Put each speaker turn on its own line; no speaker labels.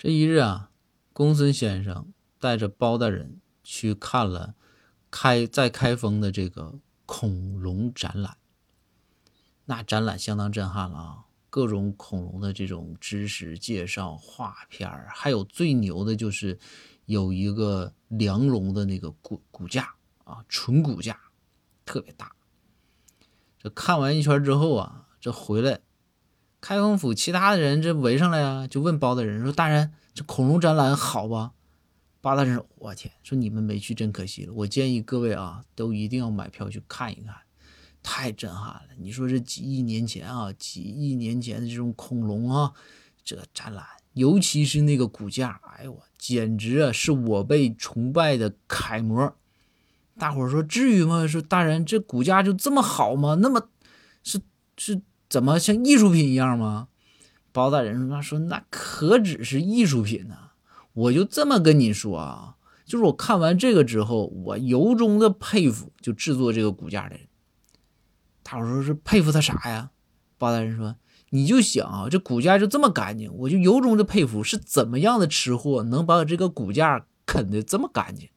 这一日啊，公孙先生带着包大人去看了开在开封的这个恐龙展览。那展览相当震撼了啊！各种恐龙的这种知识介绍、画片还有最牛的就是有一个梁龙的那个骨骨架啊，纯骨架，特别大。这看完一圈之后啊，这回来。开封府其他的人这围上来呀，就问包大人说：“大人，这恐龙展览好吧？”包大人说：“我天，说你们没去真可惜了。我建议各位啊，都一定要买票去看一看，太震撼了。你说这几亿年前啊，几亿年前的这种恐龙啊，这展览，尤其是那个骨架，哎呦我简直啊，是我被崇拜的楷模。大伙说至于吗？说大人，这骨架就这么好吗？那么是是。”怎么像艺术品一样吗？包大人说：“说那可只是艺术品呢。”我就这么跟你说啊，就是我看完这个之后，我由衷的佩服就制作这个骨架的人。他说：“是佩服他啥呀？”包大人说：“你就想啊，这骨架就这么干净，我就由衷的佩服是怎么样的吃货能把我这个骨架啃的这么干净。”